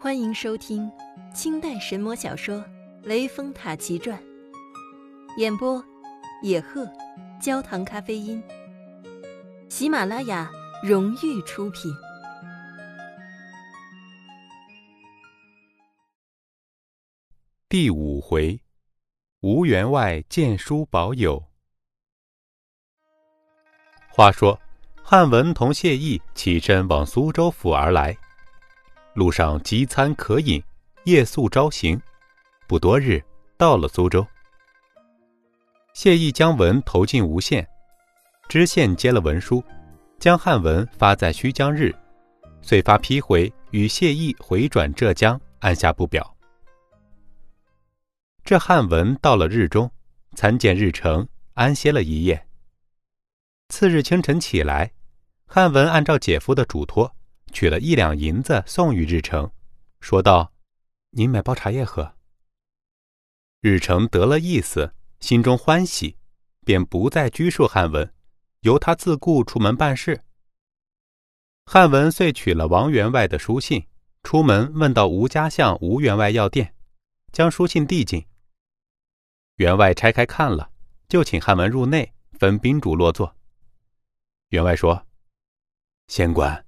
欢迎收听清代神魔小说《雷峰塔奇传》，演播：野鹤，焦糖咖啡因。喜马拉雅荣誉出品。第五回，吴员外见书保友。话说，汉文同谢毅起身往苏州府而来。路上饥餐渴饮，夜宿朝行，不多日到了苏州。谢毅将文投进吴县，知县接了文书，将汉文发在须江日，遂发批回与谢毅回转浙江，按下不表。这汉文到了日中，参见日程，安歇了一夜。次日清晨起来，汉文按照姐夫的嘱托。取了一两银子送与日成，说道：“您买包茶叶喝。”日成得了意思，心中欢喜，便不再拘束汉文，由他自顾出门办事。汉文遂取了王员外的书信，出门问到吴家巷吴员外药店，将书信递进。员外拆开看了，就请汉文入内，分宾主落座。员外说：“仙官。”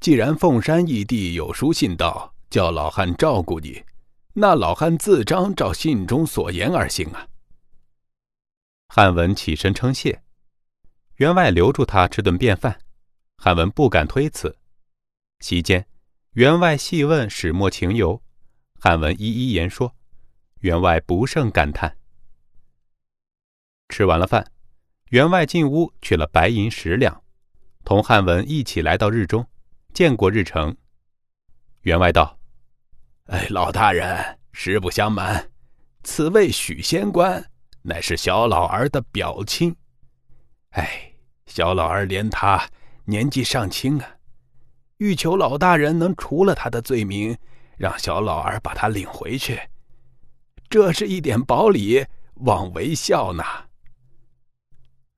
既然凤山义弟有书信到，叫老汉照顾你，那老汉自张照信中所言而行啊。汉文起身称谢，员外留住他吃顿便饭，汉文不敢推辞。席间，员外细问始末情由，汉文一一言说，员外不胜感叹。吃完了饭，员外进屋取了白银十两，同汉文一起来到日中。见过日程，员外道：“哎，老大人，实不相瞒，此位许仙官乃是小老儿的表亲。哎，小老儿连他年纪尚轻啊，欲求老大人能除了他的罪名，让小老儿把他领回去。这是一点薄礼，望为孝呢。”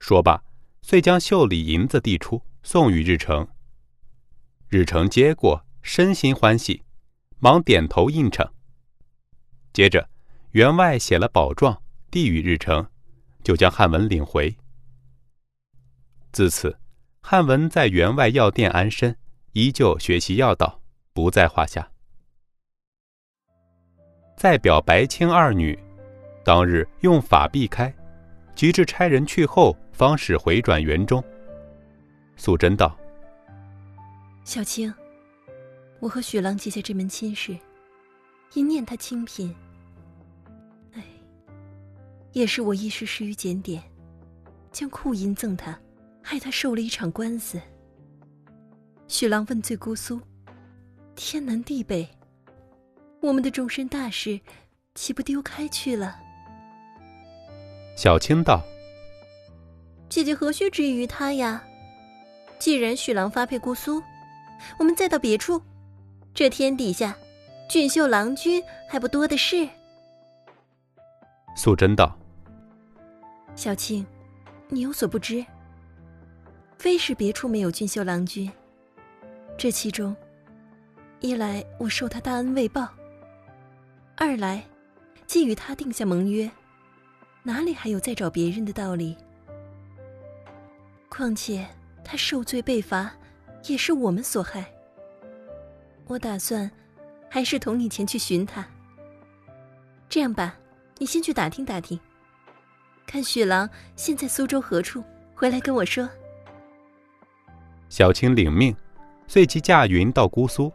说罢，遂将袖里银子递出，送与日程。日成接过，身心欢喜，忙点头应承。接着，员外写了保状，递与日成，就将汉文领回。自此，汉文在员外药店安身，依旧学习药道，不在话下。再表白青二女，当日用法避开，及至差人去后，方使回转园中。素贞道。小青，我和许郎结下这门亲事，因念他清贫，哎，也是我一时失于检点，将库银赠他，害他受了一场官司。许郎问罪姑苏，天南地北，我们的终身大事，岂不丢开去了？小青道：“姐姐何须执意于他呀？既然许郎发配姑苏。”我们再到别处，这天底下，俊秀郎君还不多的是。素贞道：“小青，你有所不知，非是别处没有俊秀郎君，这其中，一来我受他大恩未报，二来，既与他定下盟约，哪里还有再找别人的道理？况且他受罪被罚。”也是我们所害。我打算，还是同你前去寻他。这样吧，你先去打听打听，看许郎现在苏州何处，回来跟我说。小青领命，遂即驾云到姑苏，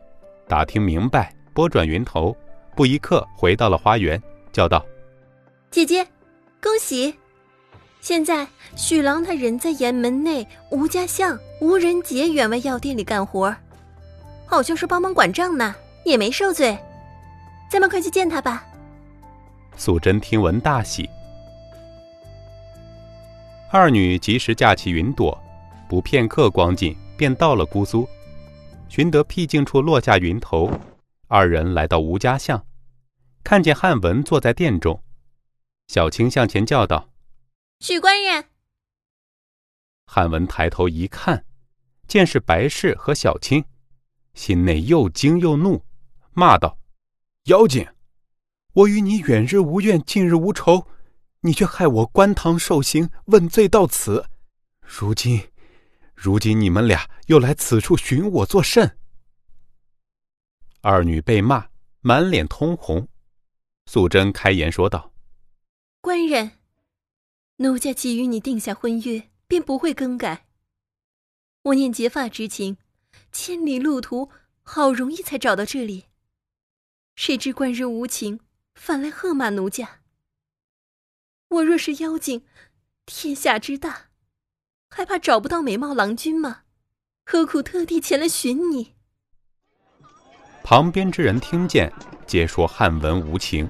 打听明白，拨转云头，不一刻回到了花园，叫道：“姐姐，恭喜！”现在许郎他人在岩门内吴家巷吴仁杰员外药店里干活，好像是帮忙管账呢，也没受罪。咱们快去见他吧。素贞听闻大喜，二女及时架起云朵，不片刻光景便到了姑苏，寻得僻静处落下云头，二人来到吴家巷，看见汉文坐在店中，小青向前叫道。许官人，汉文抬头一看，见是白氏和小青，心内又惊又怒，骂道：“妖精！我与你远日无怨，近日无仇，你却害我官堂受刑，问罪到此。如今，如今你们俩又来此处寻我作甚？”二女被骂，满脸通红。素贞开言说道：“官人，奴家既与你定下婚约，便不会更改。我念结发之情，千里路途，好容易才找到这里。谁知官人无情，反来喝骂奴家。我若是妖精，天下之大，还怕找不到美貌郎君吗？何苦特地前来寻你？”旁边之人听见，皆说汉文无情。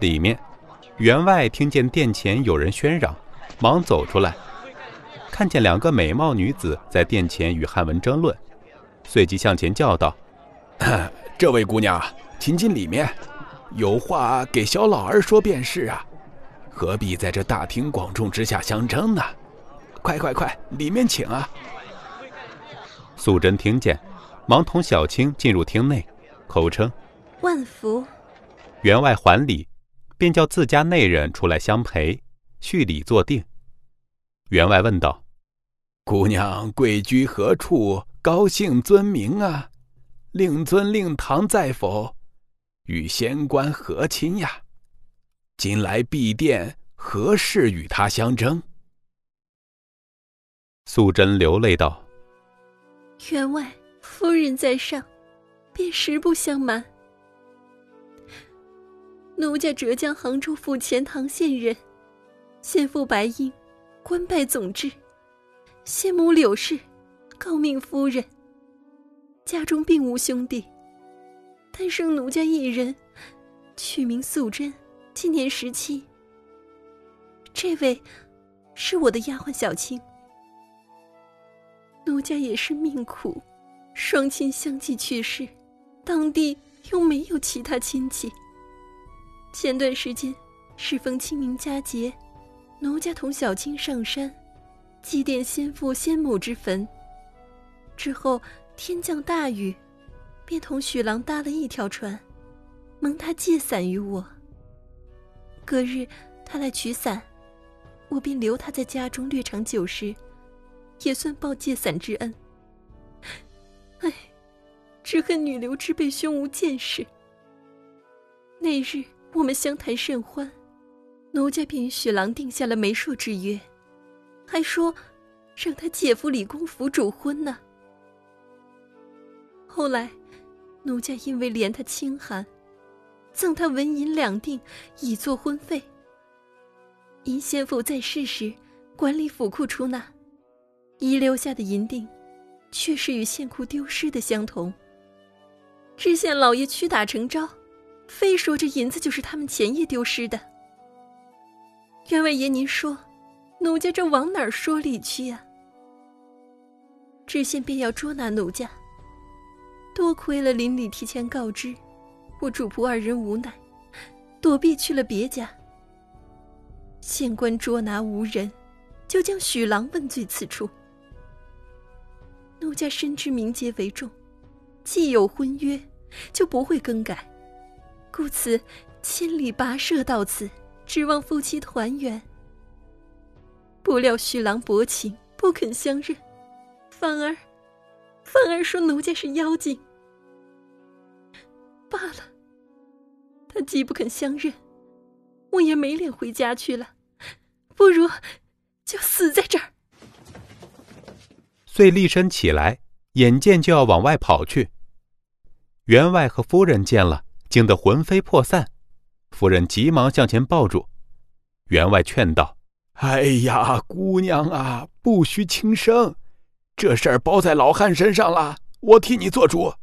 里面，员外听见殿前有人喧嚷，忙走出来，看见两个美貌女子在殿前与汉文争论，随即向前叫道：“这位姑娘，请进里面，有话给小老儿说便是啊，何必在这大庭广众之下相争呢？快快快，里面请啊！”素贞听见。忙同小青进入厅内，口称：“万福。”员外还礼，便叫自家内人出来相陪，叙礼坐定。员外问道：“姑娘贵居何处？高姓尊名啊？令尊令堂在否？与仙官何亲呀？今来闭殿，何事与他相争？”素贞流泪道：“员外。”夫人在上，便实不相瞒。奴家浙江杭州府钱塘县人，先父白英，官拜总制；先母柳氏，诰命夫人。家中并无兄弟，单生奴家一人，取名素贞，今年十七。这位是我的丫鬟小青。奴家也是命苦。双亲相继去世，当地又没有其他亲戚。前段时间适逢清明佳节，奴家同小青上山祭奠先父先母之坟。之后天降大雨，便同许郎搭了一条船，蒙他借伞于我。隔日他来取伞，我便留他在家中略尝酒食，也算报借伞之恩。唉，只恨女流之辈胸无见识。那日我们相谈甚欢，奴家便与许郎定下了媒妁之约，还说让他姐夫李公府主婚呢。后来，奴家因为怜他清寒，赠他纹银两锭以作婚费。因先父在世时管理府库出纳，遗留下的银锭。却是与县库丢失的相同。知县老爷屈打成招，非说这银子就是他们前夜丢失的。员外爷，您说，奴家这往哪儿说理去呀？知县便要捉拿奴家，多亏了邻里提前告知，我主仆二人无奈，躲避去了别家。县官捉拿无人，就将许郎问罪此处。奴家深知名节为重，既有婚约，就不会更改，故此千里跋涉到此，指望夫妻团圆。不料徐郎薄情，不肯相认，反而，反而说奴家是妖精。罢了，他既不肯相认，我也没脸回家去了，不如就死在这儿。遂立身起来，眼见就要往外跑去。员外和夫人见了，惊得魂飞魄散。夫人急忙向前抱住。员外劝道：“哎呀，姑娘啊，不需轻生，这事儿包在老汉身上了，我替你做主。”